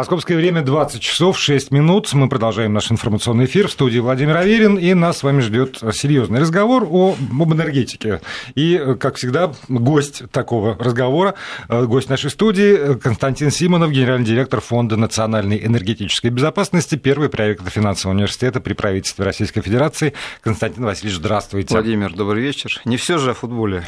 Московское время 20 часов 6 минут. Мы продолжаем наш информационный эфир в студии Владимир Аверин, и нас с вами ждет серьезный разговор о, об энергетике. И, как всегда, гость такого разговора, гость нашей студии Константин Симонов, генеральный директор Фонда национальной энергетической безопасности, первый проект финансового университета при правительстве Российской Федерации. Константин Васильевич, здравствуйте. Владимир, добрый вечер. Не все же о футболе.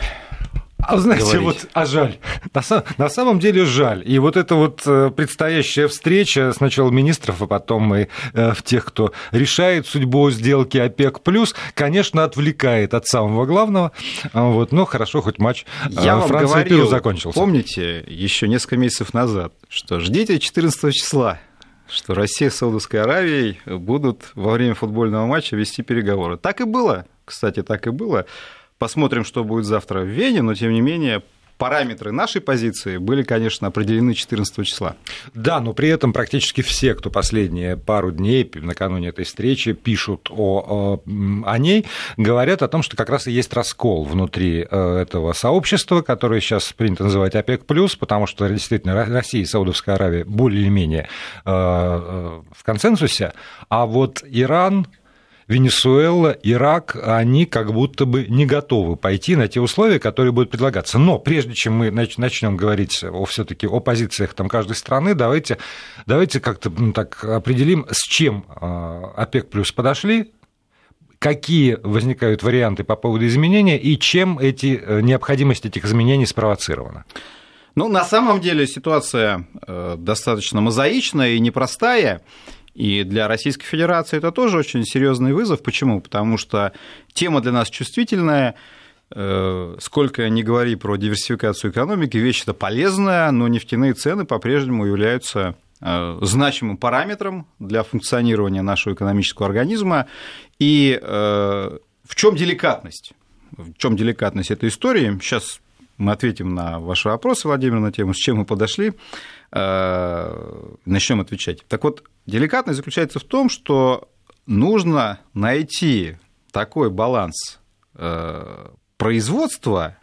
А знаете, говорить. вот, а жаль. На, на самом деле жаль. И вот эта вот э, предстоящая встреча сначала министров, а потом и э, тех, кто решает судьбу сделки ОПЕК+, конечно, отвлекает от самого главного. Вот, но хорошо, хоть матч э, Я Франция вам говорил, закончился. Помните, еще несколько месяцев назад, что ждите 14 числа что Россия с Саудовской Аравией будут во время футбольного матча вести переговоры. Так и было, кстати, так и было. Посмотрим, что будет завтра в Вене, но тем не менее параметры нашей позиции были, конечно, определены 14 числа. Да, но при этом практически все, кто последние пару дней накануне этой встречи пишут о, о, ней, говорят о том, что как раз и есть раскол внутри э, этого сообщества, которое сейчас принято называть ОПЕК+, потому что действительно Россия и Саудовская Аравия более-менее э, э, в консенсусе, а вот Иран, Венесуэла, Ирак, они как будто бы не готовы пойти на те условия, которые будут предлагаться. Но прежде чем мы начнем говорить о, все-таки о позициях там каждой страны, давайте, давайте как-то ну, так определим, с чем а, ОПЕК плюс подошли, какие возникают варианты по поводу изменения и чем эти, э, необходимость этих изменений спровоцирована. Ну, на самом деле ситуация э, достаточно мозаичная и непростая. И для Российской Федерации это тоже очень серьезный вызов. Почему? Потому что тема для нас чувствительная. Э, сколько ни говори про диверсификацию экономики, вещь это полезная, но нефтяные цены по-прежнему являются э, значимым параметром для функционирования нашего экономического организма. И э, в чем деликатность? В чем деликатность этой истории? Сейчас мы ответим на ваши вопросы, Владимир, на тему, с чем мы подошли, начнем отвечать. Так вот, Деликатность заключается в том, что нужно найти такой баланс э, производства,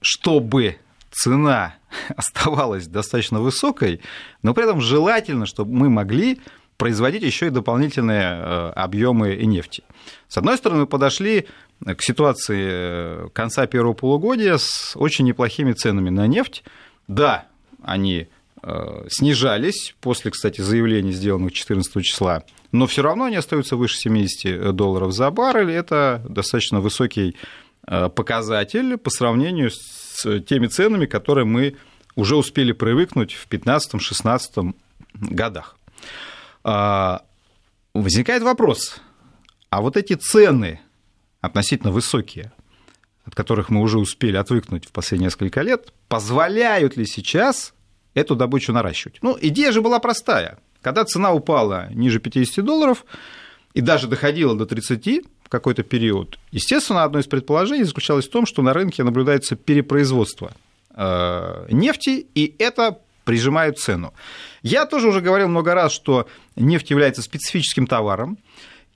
чтобы цена оставалась достаточно высокой, но при этом желательно, чтобы мы могли производить еще и дополнительные э, объемы нефти. С одной стороны, мы подошли к ситуации э, конца первого полугодия с очень неплохими ценами на нефть. Да, они Э, снижались после, кстати, заявлений, сделанных 14 числа, но все равно они остаются выше 70 долларов за баррель. Это достаточно высокий э, показатель по сравнению с теми ценами, которые мы уже успели привыкнуть в 2015-2016 годах. А, возникает вопрос, а вот эти цены относительно высокие, от которых мы уже успели отвыкнуть в последние несколько лет, позволяют ли сейчас эту добычу наращивать. Ну, идея же была простая. Когда цена упала ниже 50 долларов и даже доходила до 30 в какой-то период, естественно, одно из предположений заключалось в том, что на рынке наблюдается перепроизводство э, нефти, и это прижимает цену. Я тоже уже говорил много раз, что нефть является специфическим товаром,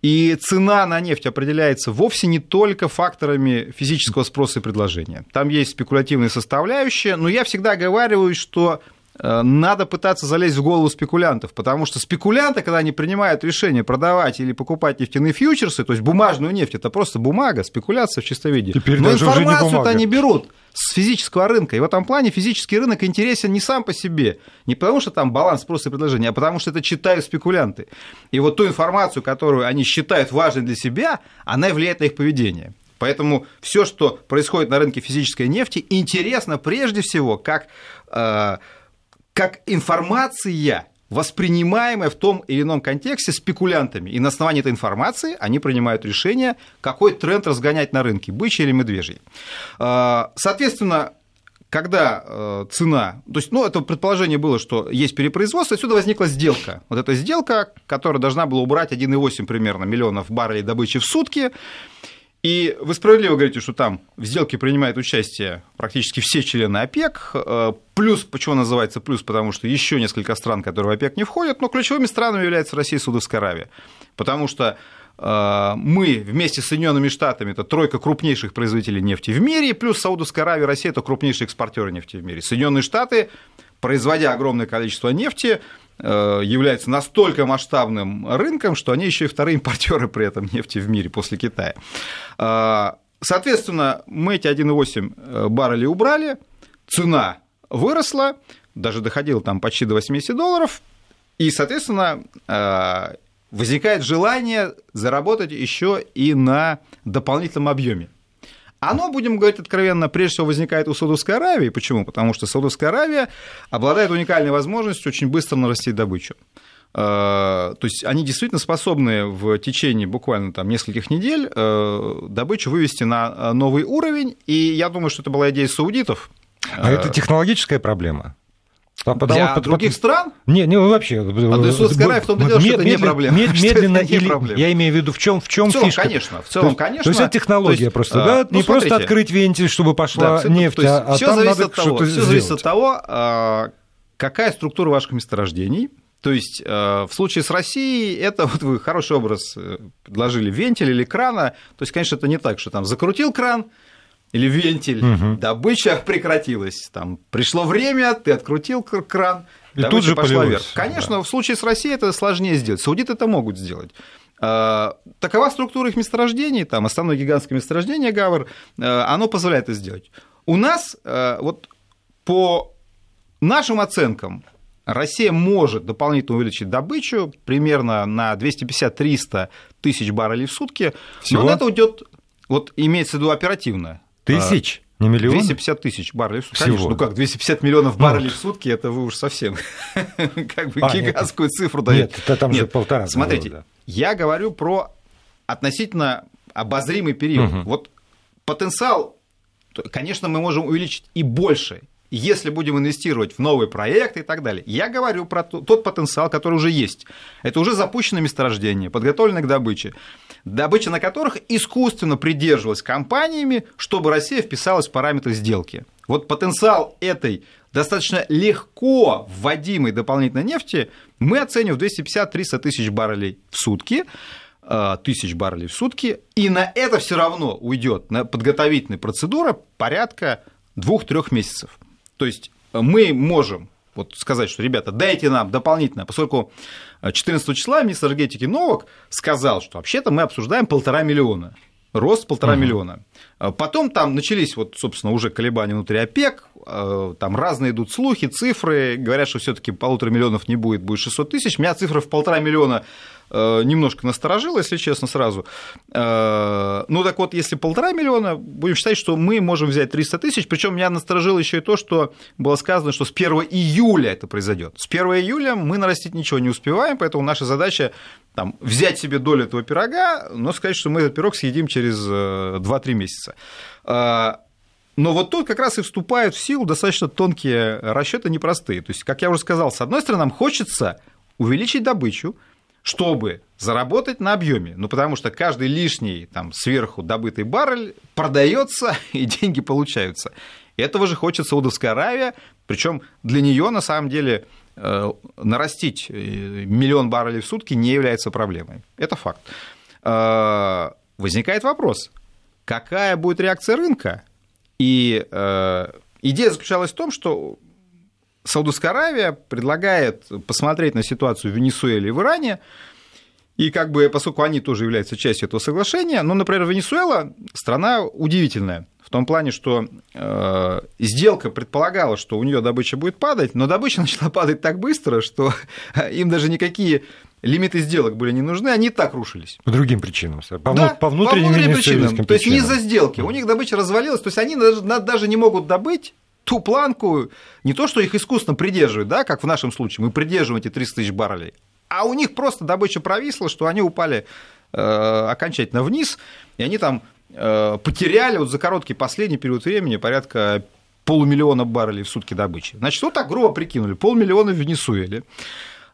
и цена на нефть определяется вовсе не только факторами физического спроса и предложения. Там есть спекулятивные составляющие, но я всегда оговариваюсь, что надо пытаться залезть в голову спекулянтов, потому что спекулянты, когда они принимают решение продавать или покупать нефтяные фьючерсы, то есть бумажную нефть, это просто бумага, спекуляция в чистом виде. Теперь Но информацию-то они берут с физического рынка. И в этом плане физический рынок интересен не сам по себе, не потому что там баланс спроса и предложения, а потому что это читают спекулянты. И вот ту информацию, которую они считают важной для себя, она влияет на их поведение. Поэтому все, что происходит на рынке физической нефти, интересно прежде всего как э, как информация, воспринимаемая в том или ином контексте спекулянтами. И на основании этой информации они принимают решение, какой тренд разгонять на рынке, бычий или медвежий. А, соответственно, когда э, цена, то есть, ну, это предположение было, что есть перепроизводство, отсюда возникла сделка. Вот эта сделка, которая должна была убрать 1,8 примерно миллионов баррелей добычи в сутки, и вы справедливо говорите, что там в сделке принимают участие практически все члены ОПЕК. Э, плюс, почему называется плюс, потому что еще несколько стран, которые в ОПЕК не входят, но ключевыми странами являются Россия и Саудовская Аравия. Потому что э, мы вместе с Соединенными Штатами это тройка крупнейших производителей нефти в мире, плюс Саудовская Аравия Россия это крупнейшие экспортеры нефти в мире. Соединенные Штаты производя огромное количество нефти, является настолько масштабным рынком, что они еще и вторые импортеры при этом нефти в мире после Китая. Соответственно, мы эти 1,8 баррелей убрали, цена выросла, даже доходила там почти до 80 долларов, и, соответственно, возникает желание заработать еще и на дополнительном объеме. Оно, будем говорить откровенно, прежде всего возникает у Саудовской Аравии. Почему? Потому что Саудовская Аравия обладает уникальной возможностью очень быстро нарастить добычу. Э, то есть они действительно способны в течение буквально там нескольких недель э, добычу вывести на новый уровень. И я думаю, что это была идея саудитов. А это э, технологическая проблема? А потому, Для потому, других стран? Не, не вообще. А для Судской Аравии в том-то дело, что это не проблема. Медленно это не или проблема. я имею в виду в чем в чем фишка? конечно, в целом, то, конечно. То есть это технология есть, просто, да? Ну, не смотрите, просто открыть вентиль, чтобы пошла да, нефть, есть, а все там зависит надо от того, что-то все сделать. зависит от того, а, какая структура ваших месторождений. То есть в случае с Россией это вот вы хороший образ э, предложили вентиль или крана. То есть, конечно, это не так, что там закрутил кран, или вентиль, угу. добыча прекратилась. Там пришло время, ты открутил кран, и тут же пошла полилось. вверх. Конечно, да. в случае с Россией это сложнее сделать. Саудиты это могут сделать. А, такова структура их месторождений, там основное гигантское месторождение Гавр, а, оно позволяет это сделать. У нас а, вот по нашим оценкам Россия может дополнительно увеличить добычу примерно на 250-300 тысяч баррелей в сутки, Всего? но на это уйдет, вот имеется в виду оперативно. Тысяч? Не миллион? 250 тысяч баррелей в сутки. Конечно, ну как, 250 миллионов баррелей ну, в сутки, это вы уж совсем как бы а, гигантскую нет, цифру даете. Нет, это там нет, же полтора. Смотрите, было, да. я говорю про относительно обозримый период. Угу. Вот потенциал, конечно, мы можем увеличить и больше, если будем инвестировать в новые проекты и так далее. Я говорю про тот потенциал, который уже есть. Это уже запущенное месторождение, подготовленное к добыче добыча на которых искусственно придерживалась компаниями, чтобы Россия вписалась в параметры сделки. Вот потенциал этой достаточно легко вводимой дополнительной нефти мы оценим в 250-300 тысяч баррелей в сутки э, тысяч баррелей в сутки, и на это все равно уйдет на подготовительные процедуры порядка 2-3 месяцев. То есть мы можем вот сказать, что, ребята, дайте нам дополнительно, поскольку 14 числа министр энергетики Новак сказал, что вообще-то мы обсуждаем полтора миллиона рост полтора угу. миллиона. Потом там начались, вот, собственно, уже колебания внутри ОПЕК, э, там разные идут слухи, цифры, говорят, что все таки полутора миллионов не будет, будет 600 тысяч. Меня цифра в полтора миллиона Э, немножко насторожила, если честно, сразу. Э, ну так вот, если полтора миллиона, будем считать, что мы можем взять 300 тысяч, причем меня насторожило еще и то, что было сказано, что с 1 июля это произойдет. С 1 июля мы нарастить ничего не успеваем, поэтому наша задача там, взять себе долю этого пирога, но сказать, что мы этот пирог съедим через 2-3 э, месяца. Но вот тут как раз и вступают в силу достаточно тонкие расчеты, непростые. То есть, как я уже сказал, с одной стороны, нам хочется увеличить добычу, чтобы заработать на объеме. Ну, потому что каждый лишний там, сверху добытый баррель продается и деньги получаются. Этого же хочет Саудовская Аравия, причем для нее на самом деле э, нарастить э, миллион баррелей в сутки не является проблемой. Это факт. Э, возникает вопрос, какая будет реакция рынка? И идея заключалась в том, что Саудовская Аравия предлагает посмотреть на ситуацию в Венесуэле и в Иране, и как бы, поскольку они тоже являются частью этого соглашения, ну, например, Венесуэла страна удивительная. В том плане, что э, сделка предполагала, что у нее добыча будет падать, но добыча начала падать так быстро, что им даже никакие лимиты сделок были не нужны, они и так рушились. По другим причинам, по, да, по внутренним, по внутренним причинам. причинам. То есть не из-за сделки. У них добыча развалилась, то есть они даже, даже не могут добыть ту планку, не то, что их искусственно придерживают, да, как в нашем случае, мы придерживаем эти 300 тысяч баррелей, а у них просто добыча провисла, что они упали э, окончательно вниз, и они там э, потеряли вот за короткий последний период времени порядка полумиллиона баррелей в сутки добычи. Значит, вот так грубо прикинули, полмиллиона в Венесуэле,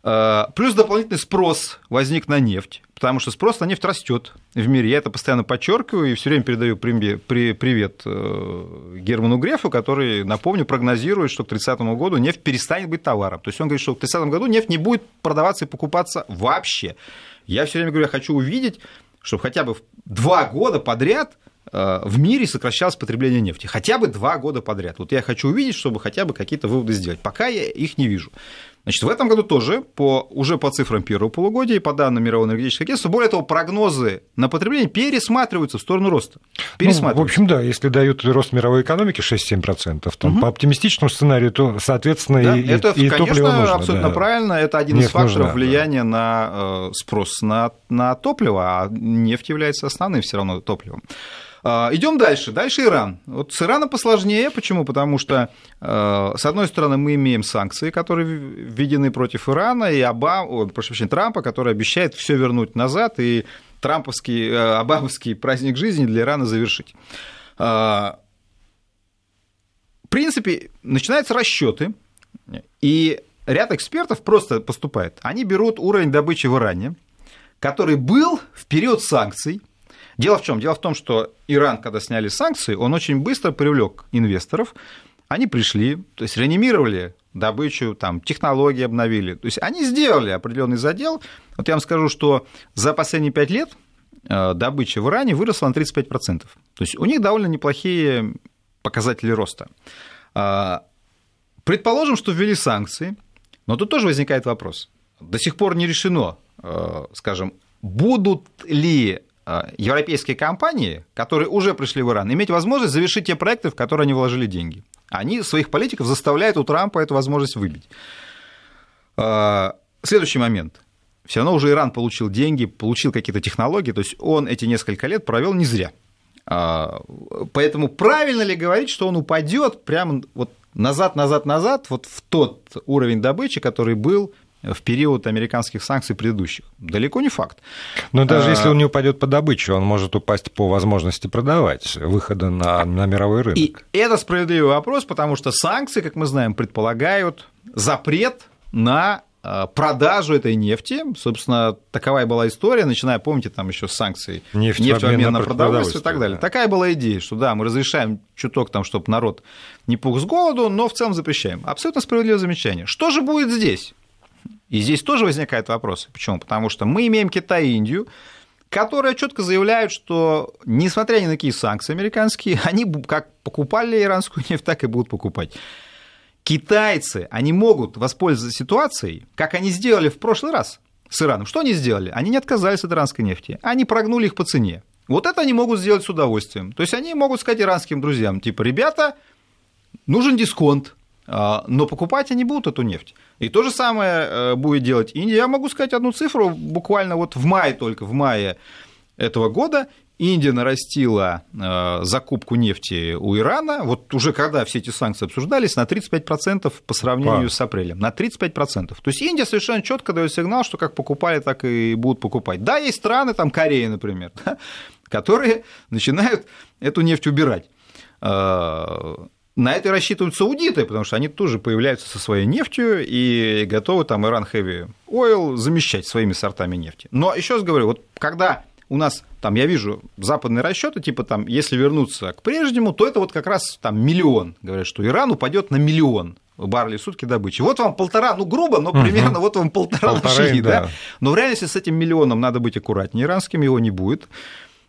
плюс дополнительный спрос возник на нефть, потому что спрос на нефть растет в мире. Я это постоянно подчеркиваю и все время передаю привет э, Герману Грефу, который, напомню, прогнозирует, что к 30 году нефть перестанет быть товаром. То есть он говорит, что к 30 году нефть не будет продаваться и покупаться вообще. Я все время говорю, я хочу увидеть, чтобы хотя бы два года подряд э, в мире сокращалось потребление нефти. Хотя бы два года подряд. Вот я хочу увидеть, чтобы хотя бы какие-то выводы сделать. Пока я их не вижу. Значит, в этом году тоже, по, уже по цифрам первого полугодия и по данным Мирового энергетического агентства, более того, прогнозы на потребление пересматриваются в сторону роста. Ну, в общем, да, если дают рост мировой экономики 6-7%, то угу. по оптимистичному сценарию, то, соответственно, да, и, это, и конечно, топливо нужно. абсолютно да. правильно. Это один нефть из факторов нужна, влияния да. на э, спрос на, на топливо, а нефть является основным все равно топливом. А, Идем дальше. Дальше Иран. Вот с Ираном посложнее. Почему? Потому что, э, с одной стороны, мы имеем санкции, которые введены против Ирана, и Обама, прошу прощения, Трампа, который обещает все вернуть назад и трамповский, э, обамовский праздник жизни для Ирана завершить. А, в принципе, начинаются расчеты, и ряд экспертов просто поступает. Они берут уровень добычи в Иране, который был в период санкций, Дело в чем? Дело в том, что Иран, когда сняли санкции, он очень быстро привлек инвесторов. Они пришли, то есть реанимировали добычу, там, технологии обновили. То есть они сделали определенный задел. Вот я вам скажу, что за последние пять лет э, добыча в Иране выросла на 35%. То есть у них довольно неплохие показатели роста. А, предположим, что ввели санкции, но тут тоже возникает вопрос. До сих пор не решено, э, скажем, будут ли европейские компании, которые уже пришли в Иран, иметь возможность завершить те проекты, в которые они вложили деньги. Они своих политиков заставляют у Трампа эту возможность выбить. А, следующий момент. Все равно уже Иран получил деньги, получил какие-то технологии, то есть он эти несколько лет провел не зря. А, поэтому правильно ли говорить, что он упадет прямо вот назад, назад, назад, вот в тот уровень добычи, который был в период американских санкций предыдущих. Далеко не факт. Но даже а... если он не упадет по добыче, он может упасть по возможности продавать, выхода на, на мировой рынок. И это справедливый вопрос, потому что санкции, как мы знаем, предполагают запрет на а, продажу этой нефти. Собственно, такова и была история, начиная, помните, там еще с санкций нефть, нефть в обмен на продовольствие и так далее. Да. Такая была идея, что да, мы разрешаем чуток там, чтобы народ не пух с голоду, но в целом запрещаем. Абсолютно справедливое замечание. Что же будет здесь? И здесь тоже возникают вопросы. Почему? Потому что мы имеем Китай и Индию, которые четко заявляют, что, несмотря ни на какие санкции американские, они как покупали иранскую нефть, так и будут покупать. Китайцы, они могут воспользоваться ситуацией, как они сделали в прошлый раз с Ираном. Что они сделали? Они не отказались от иранской нефти, они прогнули их по цене. Вот это они могут сделать с удовольствием. То есть они могут сказать иранским друзьям, типа, ребята, нужен дисконт, но покупать они будут эту нефть. И то же самое э, будет делать Индия. Я могу сказать одну цифру, буквально вот в мае только, в мае этого года Индия нарастила э, закупку нефти у Ирана, вот уже когда все эти санкции обсуждались, на 35% по сравнению Пар. с апрелем. На 35%. То есть Индия совершенно четко дает сигнал, что как покупали, так и будут покупать. Да, есть страны, там Корея, например, которые начинают эту нефть убирать. На это рассчитывают саудиты, потому что они тоже появляются со своей нефтью и готовы там Иран Heavy Oil замещать своими сортами нефти. Но еще раз говорю, вот когда у нас там, я вижу западные расчеты, типа там, если вернуться к прежнему, то это вот как раз там миллион. Говорят, что Иран упадет на миллион баррелей в сутки добычи. Вот вам полтора, ну грубо, но примерно угу. вот вам полтора Полторы, лошади, да. да. Но в реальности с этим миллионом надо быть аккуратнее иранским, его не будет.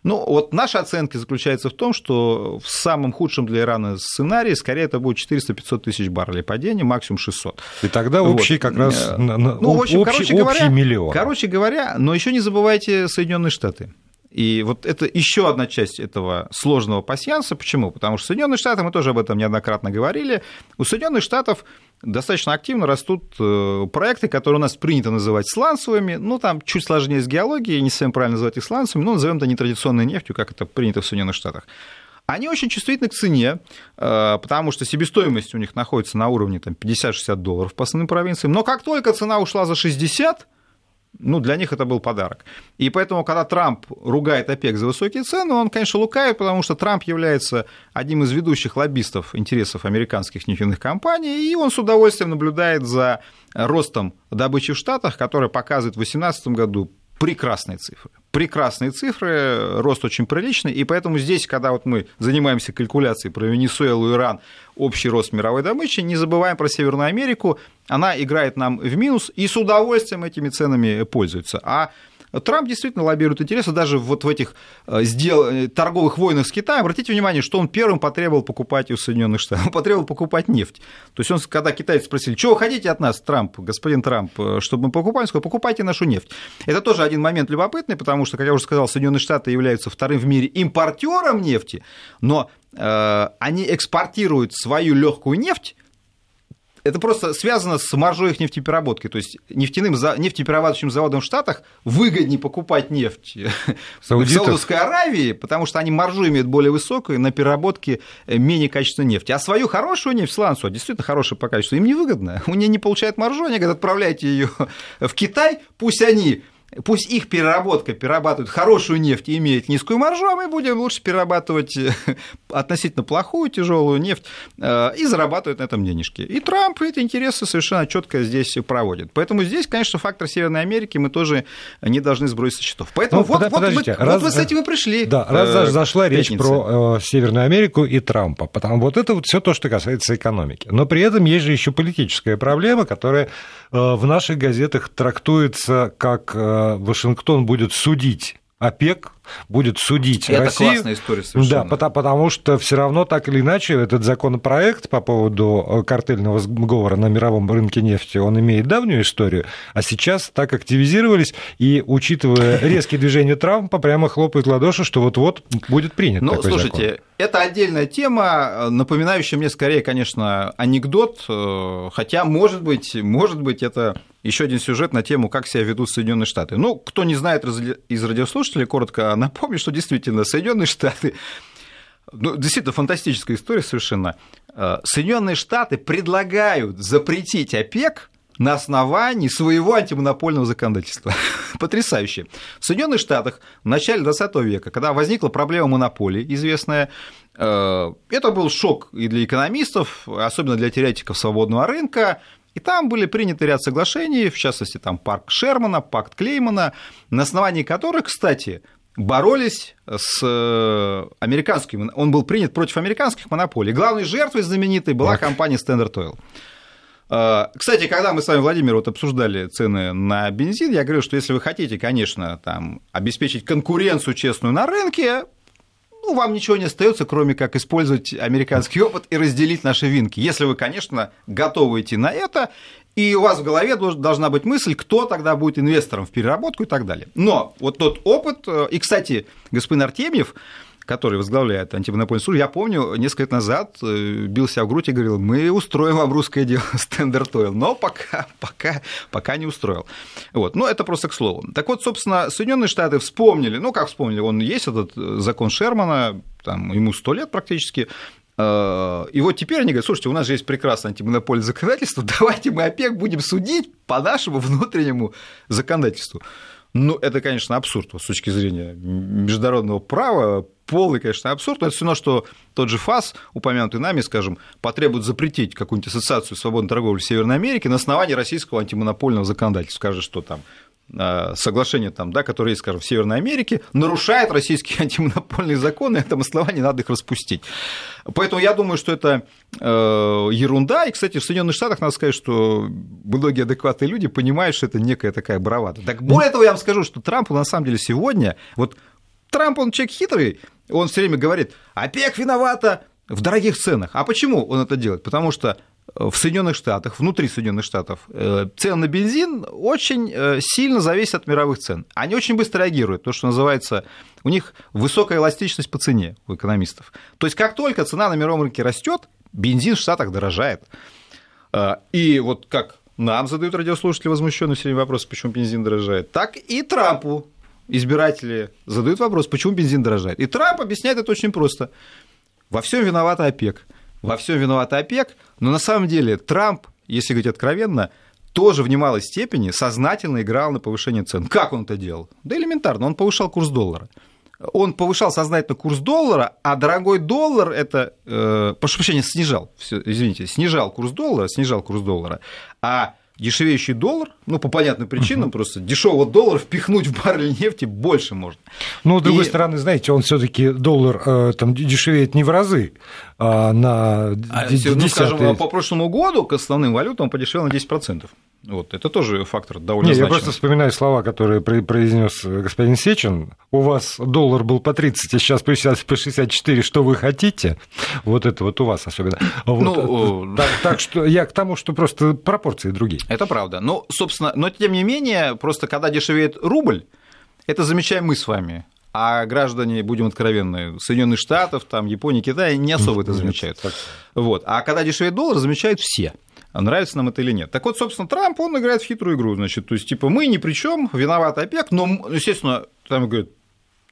Ну, вот наши оценки заключаются в том, что в самом худшем для Ирана сценарии, скорее, это будет 400-500 тысяч баррелей падения, максимум 600. И тогда общий вот. как раз э, ну, в общем, общий, короче говоря, общий миллион. Короче говоря, но еще не забывайте Соединенные Штаты. И вот это еще одна часть этого сложного пассианса. Почему? Потому что Соединенные Штаты, мы тоже об этом неоднократно говорили, у Соединенных Штатов достаточно активно растут э, проекты, которые у нас принято называть сланцевыми. Ну, там чуть сложнее с геологией, не совсем правильно называть их сланцевыми, но назовем это нетрадиционной нефтью, как это принято в Соединенных Штатах. Они очень чувствительны к цене, э, потому что себестоимость у них находится на уровне там, 50-60 долларов по основным провинциям. Но как только цена ушла за 60, ну, для них это был подарок. И поэтому, когда Трамп ругает ОПЕК за высокие цены, он, конечно, лукавит, потому что Трамп является одним из ведущих лоббистов интересов американских нефтяных компаний, и он с удовольствием наблюдает за ростом добычи в Штатах, который показывает в 2018 году прекрасные цифры. Прекрасные цифры, рост очень приличный, и поэтому здесь, когда вот мы занимаемся калькуляцией про Венесуэлу, Иран, общий рост мировой добычи, не забываем про Северную Америку, она играет нам в минус и с удовольствием этими ценами пользуется. А Трамп действительно лоббирует интересы даже вот в этих э, сдел... Торговых войнах с Китаем. Обратите внимание, что он первым потребовал покупать у Соединенных Штатов. Он потребовал покупать нефть. То есть он, когда китайцы спросили, что вы хотите от нас, Трамп, господин Трамп, э, чтобы мы покупали, он сказал, покупайте нашу нефть. Это тоже один момент любопытный, потому что, как я уже сказал, Соединенные Штаты являются вторым в мире импортером нефти, но э, они экспортируют свою легкую нефть это просто связано с маржой их нефтепереработки. То есть нефтяным, нефтеперерабатывающим заводам в Штатах выгоднее покупать нефть Саудитов. в Саудовской Аравии, потому что они маржу имеют более высокую на переработке э, менее качественной нефти. А свою хорошую нефть, сланцу, действительно хорошая по качеству, им невыгодно. У нее не получают маржу, они говорят, отправляйте ее в Китай, пусть они Пусть их переработка перерабатывает хорошую нефть и имеет низкую маржу, а мы будем лучше перерабатывать э, относительно плохую тяжелую нефть э, и зарабатывать на этом денежки. И Трамп эти интересы совершенно четко здесь проводит. Поэтому здесь, конечно, фактор Северной Америки мы тоже не должны сбросить со счетов. Поэтому ну, вот, вот, мы, раз, вот мы с этим и пришли. Да, раз э, зашла речь про э, Северную Америку и Трампа, потому вот это вот все то, что касается экономики. Но при этом есть же еще политическая проблема, которая в наших газетах трактуется как Вашингтон будет судить ОПЕК будет судить Это Россию. классная история совершенно. Да, потому, потому что все равно так или иначе этот законопроект по поводу э, картельного сговора на мировом рынке нефти, он имеет давнюю историю, а сейчас так активизировались, и учитывая резкие движения Трампа, прямо хлопают ладоши, что вот-вот будет принят Ну, такой слушайте, закон. это отдельная тема, напоминающая мне скорее, конечно, анекдот, э, хотя, может быть, может быть, это еще один сюжет на тему, как себя ведут Соединенные Штаты. Ну, кто не знает из радиослушателей, коротко напомню, что действительно Соединенные Штаты ну, действительно фантастическая история совершенно. Э, Соединенные Штаты предлагают запретить ОПЕК на основании своего антимонопольного законодательства. Потрясающе. В Соединенных Штатах в начале 20 века, когда возникла проблема монополии известная, э, это был шок и для экономистов, особенно для теоретиков свободного рынка, и там были приняты ряд соглашений, в частности, там парк Шермана, пакт Клеймана, на основании которых, кстати, боролись с э, американскими, он был принят против американских монополий. Главной жертвой знаменитой была так. компания Standard Oil. Э, кстати, когда мы с вами, Владимир, вот обсуждали цены на бензин, я говорил, что если вы хотите, конечно, там, обеспечить конкуренцию честную на рынке, ну, вам ничего не остается, кроме как использовать американский опыт и разделить наши винки. Если вы, конечно, готовы идти на это, и у вас в голове должна быть мысль, кто тогда будет инвестором в переработку и так далее. Но вот тот опыт, э, и, кстати, господин Артемьев, который возглавляет антимонопольный суд, я помню, несколько лет назад э, бил себя в грудь и говорил, мы устроим вам русское дело Standard Oil, но пока, пока, пока не устроил. Вот. Но это просто к слову. Так вот, собственно, Соединенные Штаты вспомнили, ну, как вспомнили, он есть этот э, закон Шермана, там, ему сто лет практически, Э, и вот теперь они говорят, слушайте, у нас же есть прекрасное антимонопольное законодательство, давайте мы ОПЕК будем судить по нашему внутреннему законодательству. Ну, это, конечно, абсурд с точки зрения международного права, полный, конечно, абсурд. Но это все равно, что тот же ФАС, упомянутый нами, скажем, потребует запретить какую-нибудь ассоциацию свободной торговли в Северной Америке на основании российского антимонопольного законодательства. Скажет, что там соглашение, там, да, которое есть, скажем, в Северной Америке, нарушает российские антимонопольные законы, и на этом основании надо их распустить. Поэтому я думаю, что это э, ерунда. И, кстати, в Соединенных Штатах надо сказать, что многие адекватные люди понимают, что это некая такая бравада. Так более того, я вам скажу, что Трампу на самом деле сегодня, вот Трамп, он человек хитрый, он все время говорит, ОПЕК виновата в дорогих ценах. А почему он это делает? Потому что в Соединенных Штатах, внутри Соединенных Штатов, э, цены на бензин очень э, сильно зависят от мировых цен. Они очень быстро реагируют, то, что называется, у них высокая эластичность по цене у экономистов. То есть, как только цена на мировом рынке растет, бензин в Штатах дорожает. Э, и вот как нам задают радиослушатели возмущенные все время вопрос, почему бензин дорожает, так и Трампу избиратели задают вопрос, почему бензин дорожает. И Трамп объясняет это очень просто. Во всем виновата ОПЕК во всем виноват ОПЕК, но на самом деле Трамп, если говорить откровенно, тоже в немалой степени сознательно играл на повышение цен. Как он это делал? Да элементарно, он повышал курс доллара. Он повышал сознательно курс доллара, а дорогой доллар это, э, прошу прощения, снижал, все, извините, снижал курс доллара, снижал курс доллара, а дешевеющий доллар, ну, по понятным причинам, угу. просто дешевого доллара впихнуть в баррель нефти больше можно. Ну, с другой и... стороны, знаете, он все таки доллар э, там дешевеет не в разы, а на а, Ну, скажем, по прошлому году к основным валютам он подешевел на 10%. Вот, это тоже фактор довольно Не, значимый. Я просто вспоминаю слова, которые произнес господин Сечин. У вас доллар был по 30, а сейчас по 64, что вы хотите? Вот это вот у вас особенно. Вот. Ну, так, так что я к тому, что просто пропорции другие. Это правда. Ну, собственно, но тем не менее, просто когда дешевеет рубль, это замечаем мы с вами. А граждане, будем откровенны, Соединенных Штатов, там, Японии, Китая не особо это замечают. Вот. А когда дешевеет доллар, замечают все нравится нам это или нет. Так вот, собственно, Трамп, он играет в хитрую игру, значит, то есть, типа, мы ни при чем, виноват ОПЕК, но, естественно, там говорят,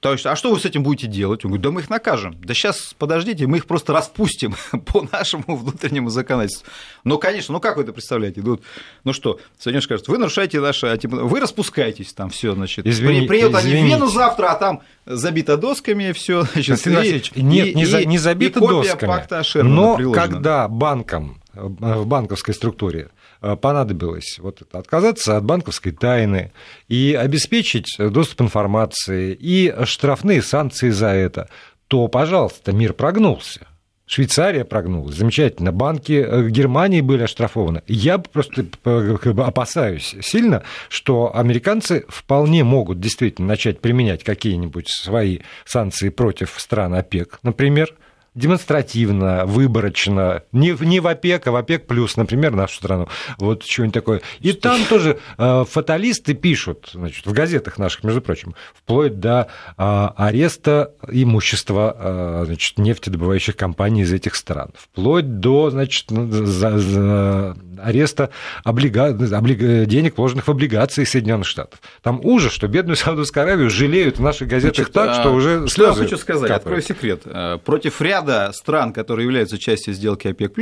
Товарищ, а что вы с этим будете делать? Он говорит, да мы их накажем. Да сейчас, подождите, мы их просто распустим по нашему внутреннему законодательству. Ну, конечно, ну как вы это представляете? Ну, ну что, Соединенные скажут, вы нарушаете наше, а, типа, вы распускаетесь там, все, значит. Извини, Приедут они в Вену завтра, а там забито досками, все, значит. И, нет, и, не, за, не забито досками. Но когда банкам в банковской структуре э, понадобилось вот отказаться от банковской тайны и обеспечить доступ информации и штрафные санкции за это, то, пожалуйста, мир прогнулся. Швейцария прогнулась, замечательно. Банки э, Германии были оштрафованы. Я просто э, опасаюсь сильно, что американцы вполне могут действительно начать применять какие-нибудь свои санкции против стран ОПЕК, например, демонстративно, выборочно, не, не в ОПЕК, а в ОПЕК плюс, например, нашу страну, вот что-нибудь такое. И там тоже э, фаталисты пишут, значит, в газетах наших, между прочим, вплоть до э, ареста имущества э, значит, нефтедобывающих компаний из этих стран, вплоть до, значит, за, за ареста облига... облиг... денег, вложенных в облигации Соединенных Штатов. Там ужас, что бедную Саудовскую Аравию жалеют в наших газетах значит, так, что уже Что я хочу сказать, капают. открою секрет. Против ряда ряда стран, которые являются частью сделки ОПЕК+,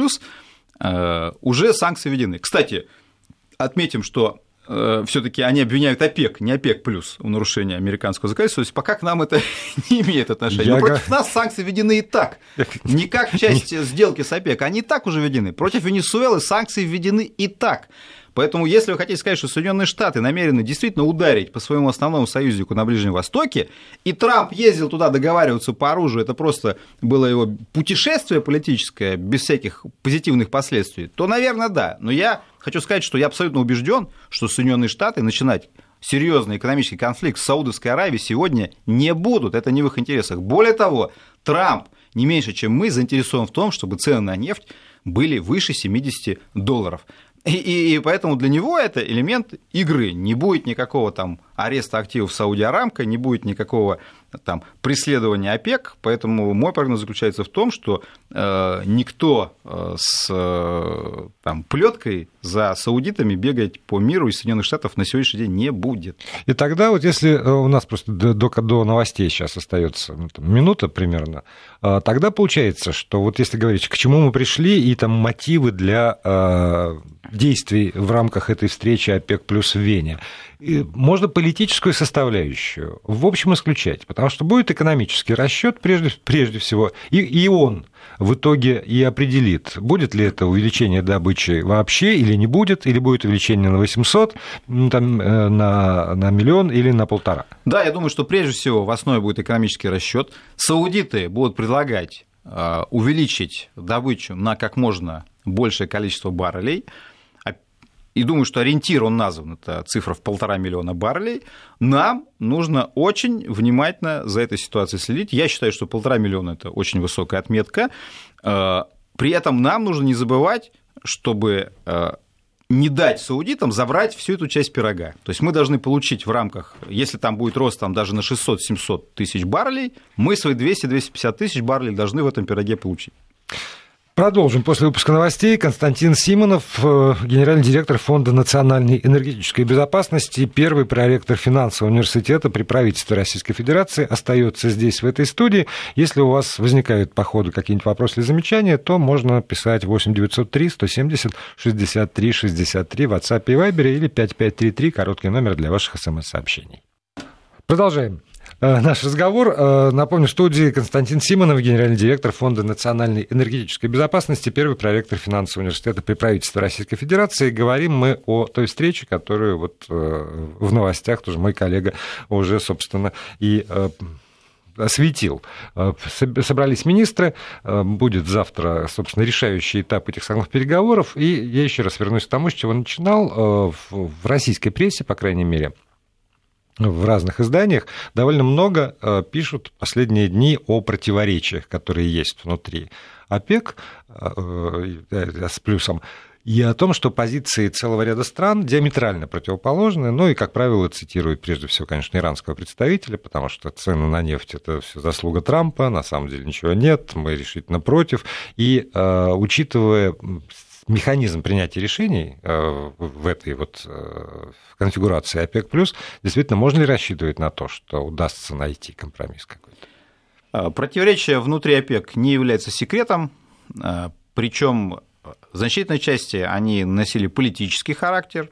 э, уже санкции введены. Кстати, отметим, что э, все-таки они обвиняют ОПЕК, не ОПЕК плюс в нарушении американского законодательства. То есть пока к нам это не имеет отношения. Но против нас санкции введены и так. Не как часть сделки с ОПЕК, они и так уже введены. Против Венесуэлы санкции введены и так. Поэтому, если вы хотите сказать, что Соединенные Штаты намерены действительно ударить по своему основному союзнику на Ближнем Востоке, и Трамп ездил туда договариваться по оружию, это просто было его путешествие политическое, без всяких позитивных последствий, то, наверное, да. Но я хочу сказать, что я абсолютно убежден, что Соединенные Штаты начинать серьезный экономический конфликт с Саудовской Аравией сегодня не будут. Это не в их интересах. Более того, Трамп не меньше, чем мы, заинтересован в том, чтобы цены на нефть были выше 70 долларов. И, и, поэтому для него это элемент игры. Не будет никакого там ареста активов Сауди Арамко, не будет никакого там, преследования ОПЕК, поэтому мой прогноз заключается в том, что э, никто э, с э, там, плеткой за саудитами бегать по миру из Соединенных Штатов на сегодняшний день не будет. И тогда вот если у нас просто до, до, новостей сейчас остается ну, там, минута примерно, тогда получается, что вот если говорить, к чему мы пришли и там мотивы для действий в рамках этой встречи ОПЕК плюс в Вене, можно политическую составляющую в общем исключать, потому что будет экономический расчет прежде, прежде всего, и, и он в итоге и определит, будет ли это увеличение добычи вообще или не будет, или будет увеличение на 800, там, э, на, на миллион или на полтора. Да, я думаю, что прежде всего в основе будет экономический расчет. Саудиты будут предлагать э, увеличить добычу на как можно большее количество баррелей, и думаю, что ориентир он назван, это цифра в полтора миллиона баррелей, нам нужно очень внимательно за этой ситуацией следить. Я считаю, что полтора миллиона – это очень высокая отметка. Э, при этом нам нужно не забывать, чтобы э, не дать саудитам забрать всю эту часть пирога. То есть мы должны получить в рамках, если там будет рост там, даже на 600-700 тысяч баррелей, мы свои 200-250 тысяч баррелей должны в этом пироге получить. Продолжим после выпуска новостей. Константин Симонов, э, генеральный директор Фонда национальной энергетической безопасности, первый проректор финансового университета при правительстве Российской Федерации, остается здесь, в этой студии. Если у вас возникают по ходу какие-нибудь вопросы или замечания, то можно писать 8 903 170 63 63 в WhatsApp и Viber или 5533, короткий номер для ваших смс-сообщений. Продолжаем. Э, наш разговор. Э, напомню, в студии Константин Симонов, генеральный директор Фонда национальной энергетической безопасности, первый проректор финансового университета при правительстве Российской Федерации. Говорим мы о той встрече, которую вот э, в новостях тоже мой коллега уже, собственно, и осветил. Собрались министры, будет завтра, собственно, решающий этап этих самых переговоров, и я еще раз вернусь к тому, с чего начинал. В российской прессе, по крайней мере, в разных изданиях довольно много э, пишут последние дни о противоречиях, которые есть внутри ОПЕК э, э, с плюсом, и о том, что позиции целого ряда стран диаметрально противоположны, ну и, как правило, цитируют прежде всего, конечно, иранского представителя, потому что цены на нефть – это все заслуга Трампа, на самом деле ничего нет, мы решительно против. И учитывая механизм принятия решений э, в этой вот э, конфигурации ОПЕК+, действительно, можно ли рассчитывать на то, что удастся найти компромисс какой-то? А, противоречия внутри ОПЕК не являются секретом, причем в значительной части они носили политический характер.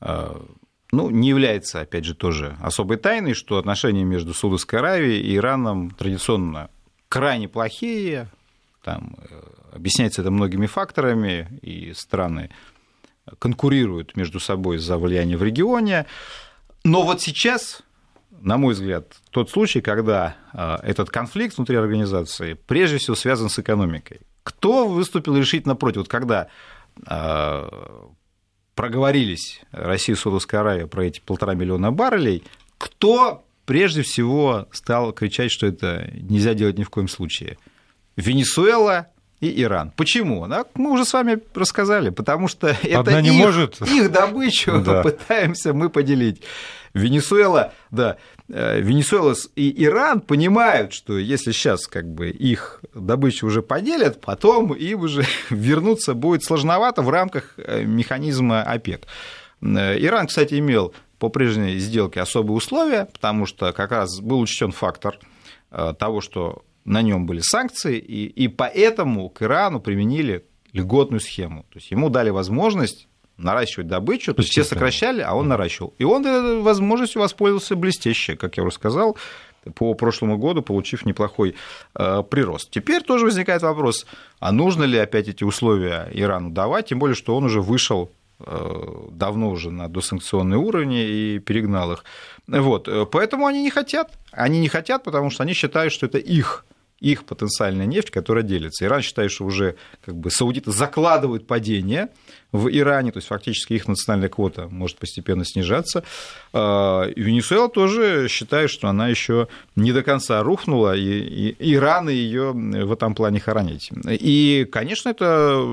Ну, не является, опять же, тоже особой тайной, что отношения между Саудовской Аравией и Ираном традиционно крайне плохие, там э, Объясняется это многими факторами, и страны конкурируют между собой за влияние в регионе. Но вот сейчас, на мой взгляд, тот случай, когда а, этот конфликт внутри организации прежде всего связан с экономикой. Кто выступил решительно против? Вот когда а, проговорились Россия и Саудовская Аравия про эти полтора миллиона баррелей, кто прежде всего стал кричать, что это нельзя делать ни в коем случае? Венесуэла, и Иран. Почему? Мы уже с вами рассказали, потому что Одна это не их, может. их добычу да. пытаемся мы поделить. Венесуэла, да, э, Венесуэла и Иран понимают, что если сейчас как бы их добычу уже поделят, потом им уже вернуться будет сложновато в рамках э, механизма ОПЕК. Э, Иран, кстати, имел по прежней сделке особые условия, потому что как раз был учтен фактор того, что на нем были санкции, и, и поэтому к Ирану применили льготную схему. То есть ему дали возможность наращивать добычу, то есть все сокращали, а он наращивал. И он этой возможностью воспользовался блестяще, как я уже сказал, по прошлому году, получив неплохой э, прирост. Теперь тоже возникает вопрос, а нужно ли опять эти условия Ирану давать, тем более, что он уже вышел э, давно уже на досанкционные уровни и перегнал их. Вот, э, поэтому они не хотят. Они не хотят, потому что они считают, что это их их потенциальная нефть, которая делится. Иран считает, что уже как бы саудиты закладывают падение в Иране, то есть фактически их национальная квота может постепенно снижаться. А, и Венесуэла тоже считает, что она еще не до конца рухнула, и, и Иран ее в этом плане хоронить. И, конечно, это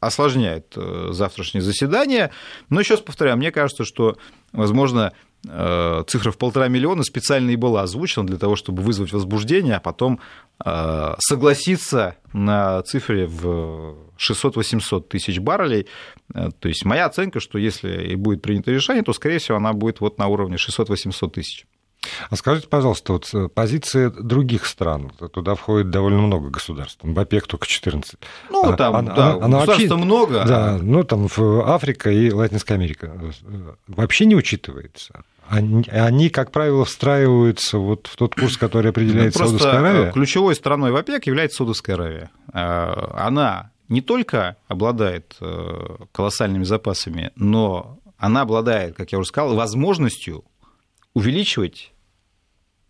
осложняет э, завтрашнее заседание. Но еще раз повторяю, мне кажется, что, возможно, цифра в полтора миллиона специально и была озвучена для того, чтобы вызвать возбуждение, а потом э, согласиться на цифре в 600-800 тысяч баррелей. Э, то есть моя оценка, что если и будет принято решение, то, скорее всего, она будет вот на уровне 600-800 тысяч. А скажите, пожалуйста, вот позиции других стран, туда входит довольно много государств, в ОПЕК только 14. Ну, там, а, да, она, она вообще, много. Да, а... ну, там Африка и Латинская Америка вообще не учитывается. Они, они, как правило, встраиваются вот в тот курс, который определяет ну, Саудовская Аравия? ключевой страной в ОПЕК является Саудовская Аравия. А, она не только обладает э, колоссальными запасами, но она обладает, как я уже сказал, возможностью увеличивать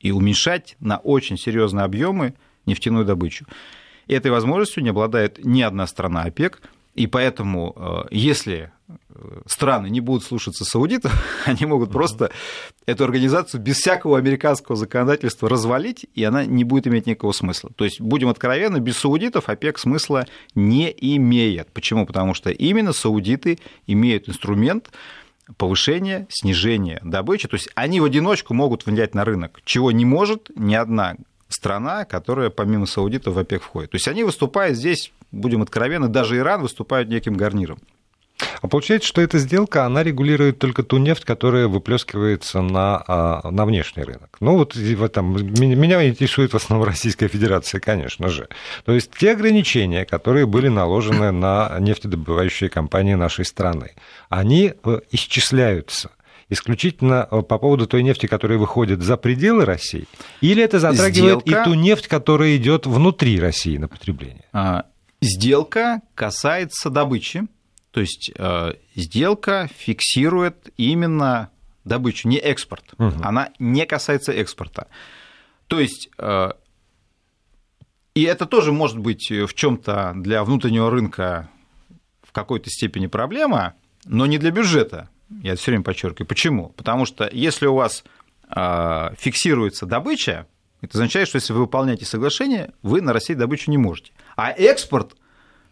и уменьшать на очень серьезные объемы нефтяную добычу. Этой возможностью не обладает ни одна страна ОПЕК, и поэтому, э, если страны не будут слушаться саудитов, они могут просто эту организацию без всякого американского законодательства развалить, и она не будет иметь никакого смысла. То есть, будем откровенны, без саудитов ОПЕК смысла не имеет. Почему? Потому что именно саудиты имеют инструмент повышения, снижения добычи. То есть, они в одиночку могут влиять на рынок, чего не может ни одна страна, которая помимо саудитов в ОПЕК входит. То есть, они выступают здесь, будем откровенны, даже Иран выступает неким гарниром. А получается, что эта сделка, она регулирует только ту нефть, которая выплескивается на, а, на внешний рынок. Ну, вот этом, меня интересует в основном Российская Федерация, конечно же. То есть те ограничения, которые были наложены на нефтедобывающие компании нашей страны, они э, исчисляются исключительно э, по поводу той нефти, которая выходит за пределы России, или это затрагивает Сделка... и ту нефть, которая идет внутри России на потребление? А, сделка касается добычи, то есть э, сделка фиксирует именно добычу, не экспорт. Угу. Она не касается экспорта. То есть, и это тоже может быть в чем-то для внутреннего рынка в какой-то степени проблема, но не для бюджета. Я все время подчеркиваю. Почему? Потому что если у вас фиксируется добыча, это означает, что если вы выполняете соглашение, вы нарастить добычу не можете. А экспорт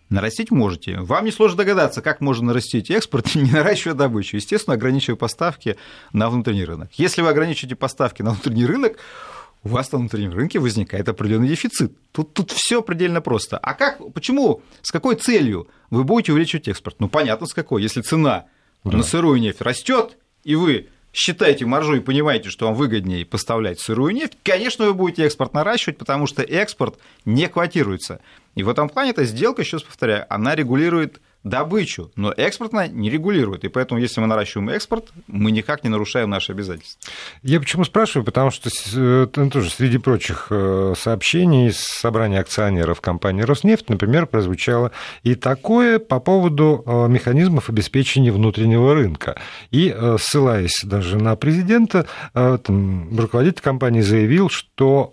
нарастить можете. Вам несложно догадаться, как можно нарастить экспорт, не наращивая добычу. Естественно, ограничивая поставки на внутренний рынок. Если вы ограничиваете поставки на внутренний рынок, у вас на внутреннем рынке возникает определенный дефицит. Тут, тут все предельно просто. А как, почему, с какой целью вы будете увеличивать экспорт? Ну, понятно, с какой. Если цена да. на сырую нефть растет, и вы считаете маржу и понимаете, что вам выгоднее поставлять сырую нефть, конечно, вы будете экспорт наращивать, потому что экспорт не квотируется. И в этом плане эта сделка, еще раз повторяю, она регулирует добычу, но экспортно не регулирует. И поэтому, если мы наращиваем экспорт, мы никак не нарушаем наши обязательства. Я почему спрашиваю? Потому что э, тоже среди прочих э, сообщений с собрания акционеров компании «Роснефть», например, прозвучало и такое по поводу э, механизмов обеспечения внутреннего рынка. И, ссылаясь даже на президента, там, руководитель компании заявил, что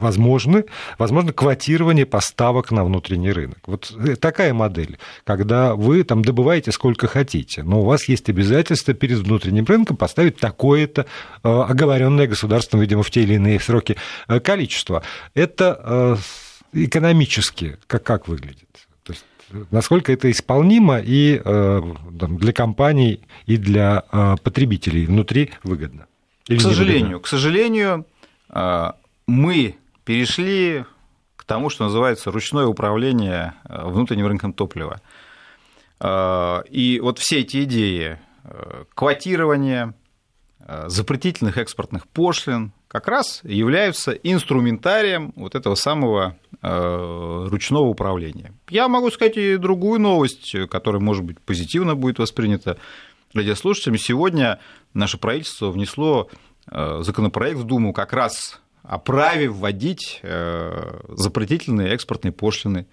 возможны, возможно квотирование поставок на внутренний рынок. Вот э, такая модель, когда вы там добываете сколько хотите, но у вас есть обязательство перед внутренним рынком поставить такое-то э, оговоренное государством, видимо, в те или иные сроки э, количество. Это экономически как, как выглядит? То есть, насколько это исполнимо и для компаний, и для потребителей внутри выгодно? Или к сожалению, к сожалению, мы перешли к тому, что называется ручное управление э, внутренним рынком топлива. Э, и вот все эти идеи э, квотирования, запретительных экспортных пошлин как раз являются инструментарием вот этого самого ручного управления. Я могу сказать и другую новость, которая, может быть, позитивно будет воспринята радиослушателями. Сегодня наше правительство внесло законопроект в Думу как раз о праве вводить э, запретительные экспортные пошлины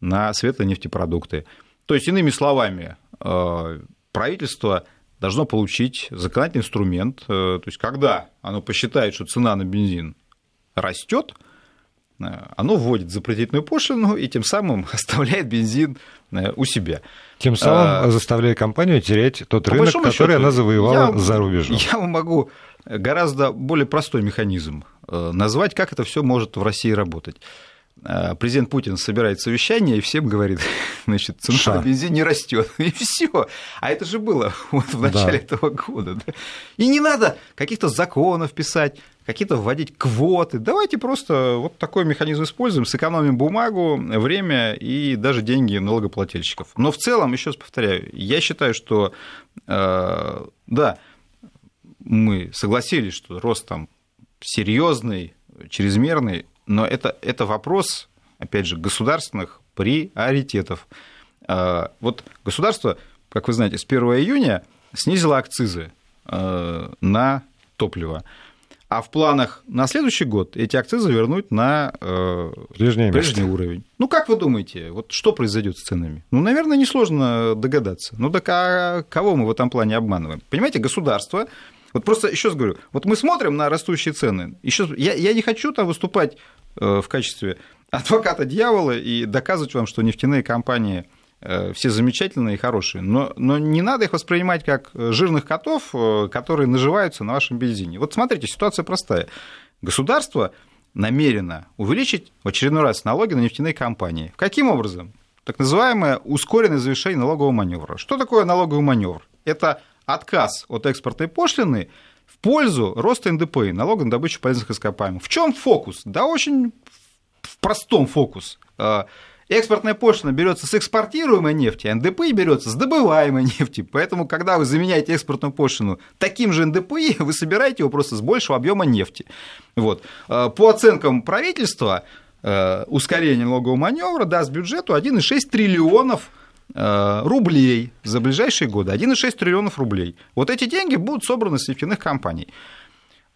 на светлые нефтепродукты. То есть, иными словами, э, правительство должно получить законодательный инструмент, э, то есть, когда оно посчитает, что цена на бензин растет, оно вводит запретительную пошлину и тем самым оставляет бензин у себя. Тем самым а, заставляя компанию терять тот рынок, который счету, она завоевала я, за рубежом. Я могу гораздо более простой механизм Э, назвать, как это все может в России работать. Э, президент Путин собирает совещание и всем говорит, значит, цена Ша. на бензин не растет. И все. А это же было вот в начале да. этого года. Да? И не надо каких-то законов писать, какие-то вводить квоты. Давайте просто вот такой механизм используем, сэкономим бумагу, время и даже деньги налогоплательщиков. Но в целом, еще раз повторяю, я считаю, что э, да, мы согласились, что рост там серьезный, чрезмерный, но это, это вопрос, опять же, государственных приоритетов. А, вот государство, как вы знаете, с 1 июня снизило акцизы а, на топливо. А в планах на следующий год эти акцизы вернуть на э, прежний, прежний уровень. Ну, как вы думаете, вот что произойдет с ценами? Ну, наверное, несложно догадаться. Ну, так а кого мы в этом плане обманываем? Понимаете, государство вот просто еще раз говорю, вот мы смотрим на растущие цены. Еще, я, я не хочу там выступать э, в качестве адвоката дьявола и доказывать вам, что нефтяные компании э, все замечательные и хорошие, но, но не надо их воспринимать как жирных котов, э, которые наживаются на вашем бензине. Вот смотрите, ситуация простая. Государство намерено увеличить в очередной раз налоги на нефтяные компании. Каким образом? Так называемое ускоренное завершение налогового маневра. Что такое налоговый маневр? Это отказ от экспортной пошлины в пользу роста НДП, налога на добычу полезных ископаемых. В чем фокус? Да очень в простом фокус. А, экспортная пошлина берется с экспортируемой нефти, а НДП берется с добываемой нефти. Поэтому, когда вы заменяете экспортную пошлину таким же НДП, вы собираете его просто с большего объема нефти. Вот. А, по оценкам правительства, ускорение налогового маневра даст бюджету 1,6 триллионов Э, рублей за ближайшие годы, 1,6 триллионов рублей. Вот эти деньги будут собраны с нефтяных компаний.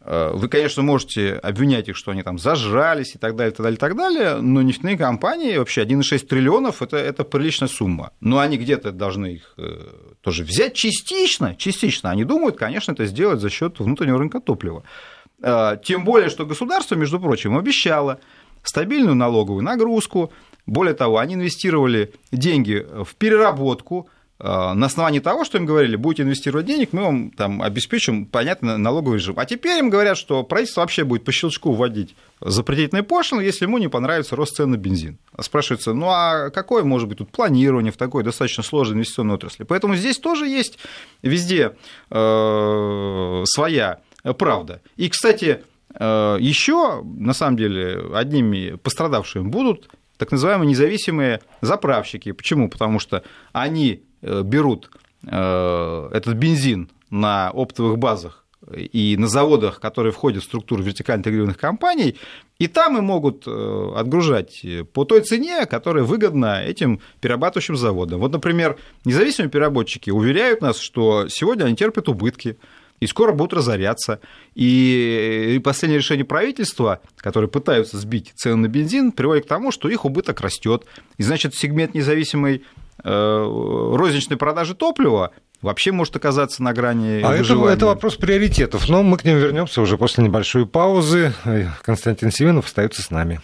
Э, вы, конечно, можете обвинять их, что они там зажрались и так далее, так далее, так далее, но нефтяные компании вообще 1,6 триллионов это, это приличная сумма. Но они где-то должны их э, тоже взять частично, частично. Они думают, конечно, это сделать за счет внутреннего рынка топлива. Тем более, что государство, между прочим, обещало стабильную налоговую нагрузку. Более того, они инвестировали деньги в переработку Э, на основании того, что им говорили, будете инвестировать денег, мы вам там обеспечим понятный налоговый режим. А теперь им говорят, что правительство вообще будет по щелчку вводить запретительные пошлины, если ему не понравится рост цен на бензин. Спрашивается, ну а какое может быть тут планирование в такой достаточно сложной инвестиционной отрасли? Поэтому здесь тоже есть везде э, своя правда. И, кстати, еще, на самом деле, одними пострадавшими будут так называемые независимые заправщики. Почему? Потому что они Э, берут э, этот бензин на оптовых базах и на заводах, которые входят в структуру вертикально интегрированных компаний, и там и могут э, отгружать по той цене, которая выгодна этим перерабатывающим заводам. Вот, например, независимые переработчики уверяют нас, что сегодня они терпят убытки, и скоро будут разоряться. И последнее решение правительства, которые пытаются сбить цены на бензин, приводит к тому, что их убыток растет. И значит, сегмент независимой Э, розничной продажи топлива вообще может оказаться на грани а это, это вопрос приоритетов, но мы к ним вернемся уже после небольшой паузы. Константин Семенов остается с нами.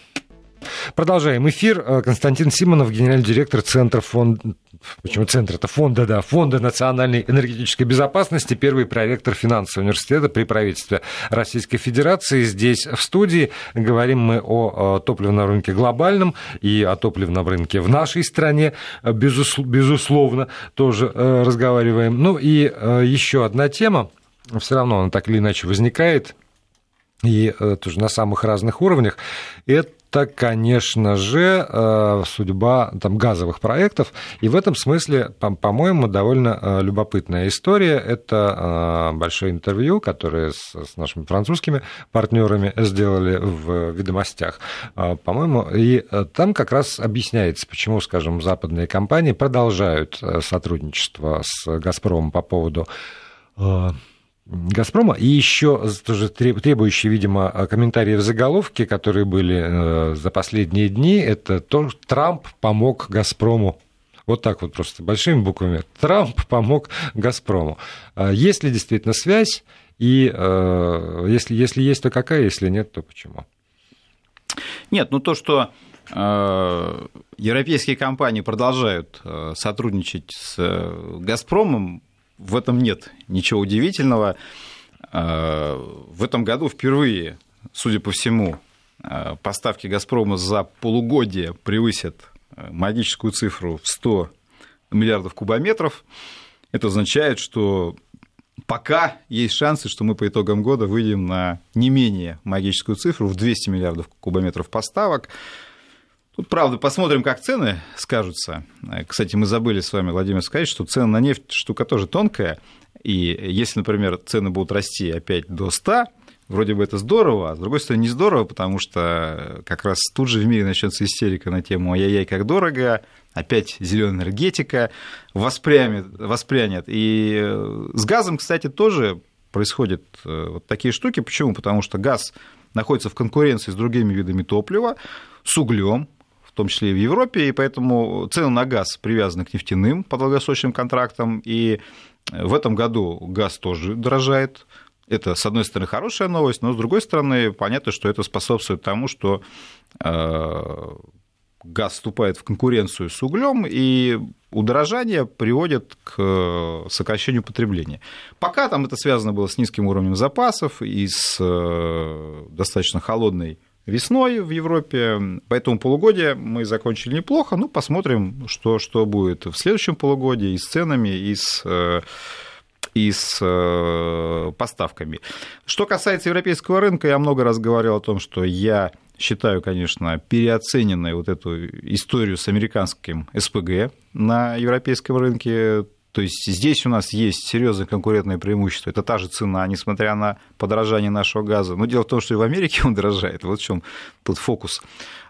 Продолжаем эфир. Э, Константин Симонов, генеральный директор Центра фонда... Почему центр? Это фонда, да, Фонда национальной энергетической безопасности, первый проректор финансового университета при правительстве Российской Федерации. Здесь в студии говорим мы о топливном рынке глобальном и о топливном рынке в нашей стране, безусловно, тоже э, разговариваем. Ну и э, еще одна тема, все равно она так или иначе возникает, и тоже на самых разных уровнях, это это, конечно же, э, судьба там, газовых проектов. И в этом смысле, по-моему, довольно э, любопытная история. Это э, большое интервью, которое с нашими французскими партнерами сделали в «Ведомостях», по-моему. И там как раз объясняется, почему, скажем, западные компании продолжают сотрудничество с «Газпромом» по поводу Газпрома, и еще тоже требующие, видимо, комментарии в заголовке, которые были э, за последние дни, это то, Трамп помог Газпрому. Вот так вот просто большими буквами. Трамп помог Газпрому. А есть ли действительно связь? И э, если, если есть, то какая? Если нет, то почему? Нет, ну то, что э, европейские компании продолжают сотрудничать с Газпромом, в этом нет ничего удивительного. Э, в этом году впервые, судя по всему, э, поставки «Газпрома» за полугодие превысят э, магическую цифру в 100 миллиардов кубометров. Это означает, что пока есть шансы, что мы по итогам года выйдем на не менее магическую цифру в 200 миллиардов кубометров поставок. Тут, правда, посмотрим, как цены скажутся. Кстати, мы забыли с вами, Владимир, сказать, что цены на нефть штука тоже тонкая. И если, например, цены будут расти опять до 100, вроде бы это здорово, а с другой стороны не здорово, потому что как раз тут же в мире начнется истерика на тему «Ай-яй-яй, как дорого», опять зеленая энергетика воспрямет, воспрянет. И с газом, кстати, тоже происходят э, вот такие штуки. Почему? Потому что газ находится в конкуренции с другими видами топлива, с углем, том числе и в Европе, и поэтому цены на газ привязаны к нефтяным по долгосрочным контрактам, и в этом году газ тоже дорожает. Это, с одной стороны, хорошая новость, но с другой стороны, понятно, что это способствует тому, что э, газ вступает в конкуренцию с углем, и удорожание приводит к сокращению потребления. Пока там это связано было с низким уровнем запасов и с э, достаточно холодной весной в Европе. По этому полугодию мы закончили неплохо. Ну, посмотрим, что, что будет в следующем полугодии и с ценами, и с э, и с э, поставками. Что касается европейского рынка, я много раз говорил о том, что я считаю, конечно, переоцененной вот эту историю с американским СПГ на европейском рынке. То есть здесь у нас есть серьезное конкурентное преимущество. Это та же цена, несмотря на подорожание нашего газа. Но дело в том, что и в Америке он дорожает. Вот в чем тут фокус.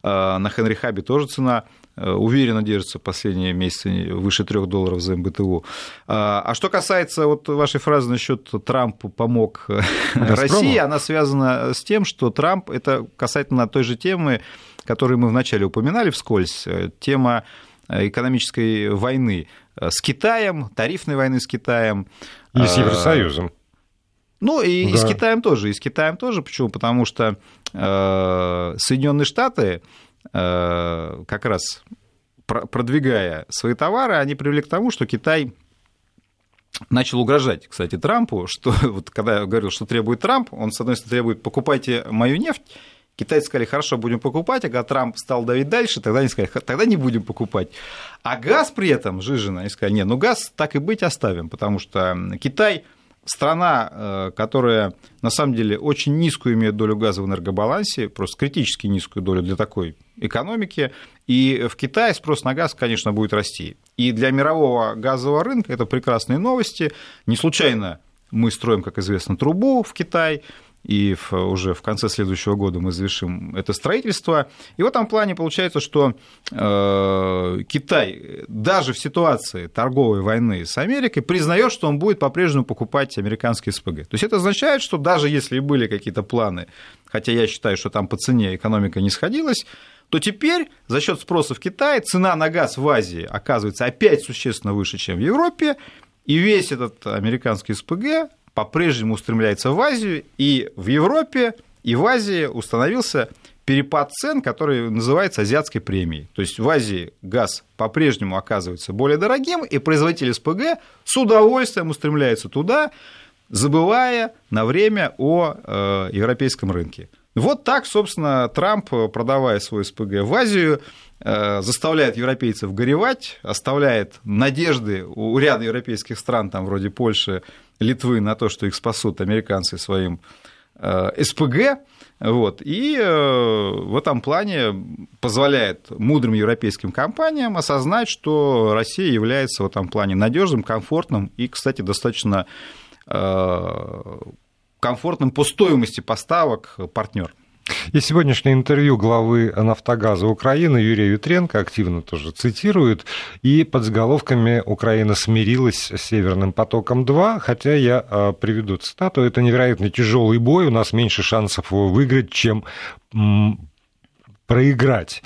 А, на Хенри Хабе тоже цена э, уверенно держится последние месяцы выше 3 долларов за МБТУ. А, а что касается вот вашей фразы насчет Трамп помог Газпрому? России, она связана с тем, что Трамп, это касательно той же темы, которую мы вначале упоминали вскользь, э, тема э, экономической войны с Китаем, тарифной войны с Китаем. И с Евросоюзом. Ну и, да. и с Китаем тоже, и с Китаем тоже. Почему? Потому что э, Соединенные Штаты э, как раз продвигая свои товары, они привели к тому, что Китай начал угрожать, кстати, Трампу, что вот когда я говорил, что требует Трамп, он, с одной стороны, требует покупайте мою нефть, Китайцы сказали, хорошо, будем покупать, а когда Трамп стал давить дальше, тогда они сказали, тогда не будем покупать. А газ при этом, Жижина, они сказали, нет, ну газ так и быть оставим, потому что Китай страна, э, которая на самом деле очень низкую имеет долю газа в энергобалансе, просто критически низкую долю для такой экономики, и в Китае спрос на газ, конечно, будет расти. И для мирового газового рынка это прекрасные новости. Не случайно мы строим, как известно, трубу в Китай, и в, уже в конце следующего года мы завершим это строительство. И в этом плане получается, что э, Китай даже в ситуации торговой войны с Америкой признает, что он будет по-прежнему покупать американские СПГ. То есть это означает, что даже если были какие-то планы, хотя я считаю, что там по цене экономика не сходилась, то теперь за счет спроса в Китае цена на газ в Азии оказывается опять существенно выше, чем в Европе, и весь этот американский СПГ по-прежнему устремляется в Азию, и в Европе, и в Азии установился перепад цен, который называется азиатской премией. То есть в Азии газ по-прежнему оказывается более дорогим, и производитель СПГ с удовольствием устремляется туда, забывая на время о э, европейском рынке. Вот так, собственно, Трамп, продавая свой СПГ в Азию, э, заставляет европейцев горевать, оставляет надежды у ряда европейских стран, там, вроде Польши, Литвы, на то, что их спасут американцы своим э, СПГ, вот, и э, в этом плане позволяет мудрым европейским компаниям осознать, что Россия является в этом плане надежным, комфортным и, кстати, достаточно комфортным по стоимости поставок партнер. И сегодняшнее интервью главы «Нафтогаза Украины» Юрия Ютренко активно тоже цитирует, и под заголовками «Украина смирилась с Северным потоком-2», хотя я а, приведу цитату, «Это невероятно тяжелый бой, у нас меньше шансов его выиграть, чем проиграть.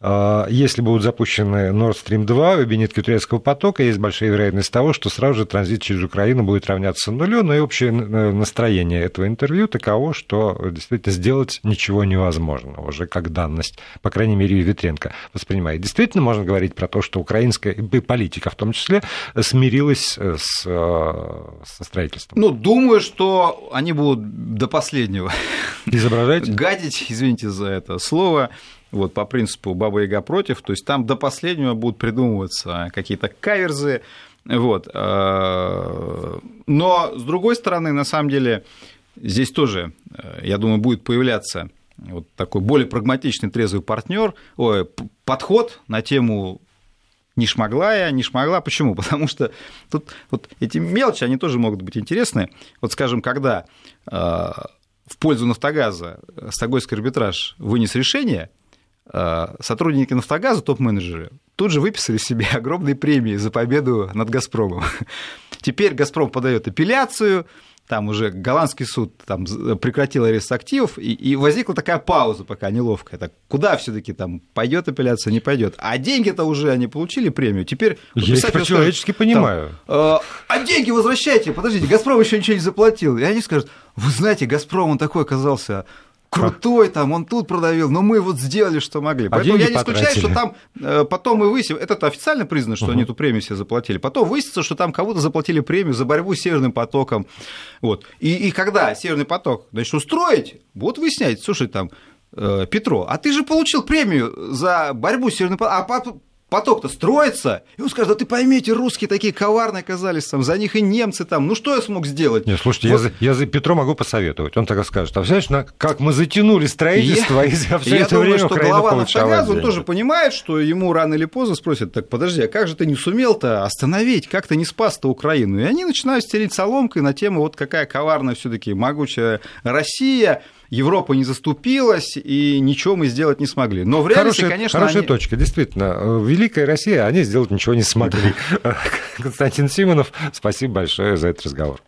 А, если будут запущены Nord Stream 2 в объединитке турецкого потока, есть большая вероятность того, что сразу же транзит через Украину будет равняться нулю, но и общее настроение этого интервью таково, что действительно сделать ничего невозможно, уже как данность, по крайней мере, Ветренко воспринимает. Действительно можно говорить про то, что украинская политика в том числе смирилась с, со строительством? Ну, думаю, что они будут до последнего изображать гадить, извините за это слово, вот по принципу Баба Яга против, то есть там до последнего будут придумываться какие-то каверзы, вот. Э, но, с другой стороны, на самом деле, здесь тоже, э, я думаю, будет появляться вот такой более прагматичный, трезвый партнер, ой, подход на тему не шмогла я, не шмогла. Почему? Потому что тут вот эти мелочи, они тоже могут быть интересны. Вот, скажем, когда э, в пользу «Нафтогаза» Стокгольмский арбитраж вынес решение, сотрудники «Нафтогаза», топ-менеджеры, тут же выписали себе огромные премии за победу над «Газпромом». Теперь «Газпром» подает апелляцию, там уже голландский суд там, прекратил арест активов, и, и возникла такая пауза пока неловкая. Так, куда все таки там пойдет апелляция, не пойдет? А деньги-то уже они получили премию. Теперь Я их по-человечески понимаю. Там, э, а деньги возвращайте, подождите, «Газпром» еще ничего не заплатил. И они скажут, вы знаете, «Газпром» он такой оказался крутой, там, он тут продавил, но мы вот сделали, что могли. А Поэтому я не исключаю, что там э, потом мы выясним, это официально признано, что угу. они эту премию себе заплатили, потом выяснится, что там кого-то заплатили премию за борьбу с Северным потоком. Вот. И, и когда Северный поток начнут устроить, будут выяснять, слушай, там, э, Петро, а ты же получил премию за борьбу с Северным потоком, а поток-то строится, и он скажет, да ты поймите, русские такие коварные оказались, там, за них и немцы там, ну что я смог сделать? Нет, слушайте, вот. я, за, я за Петро могу посоветовать, он так скажет, а знаешь, на, как мы затянули строительство, и за все я это думаю, время что Украина глава Нафтогаза, он тоже понимает, что ему рано или поздно спросят, так подожди, а как же ты не сумел-то остановить, как ты не спас-то Украину? И они начинают стереть соломкой на тему, вот какая коварная все таки могучая Россия, Европа не заступилась, и ничего мы сделать не смогли. Но в реальности, хорошая, конечно... Хорошая они... точка, действительно. Великая Россия, они сделать ничего не смогли. Константин Симонов, спасибо большое за этот разговор.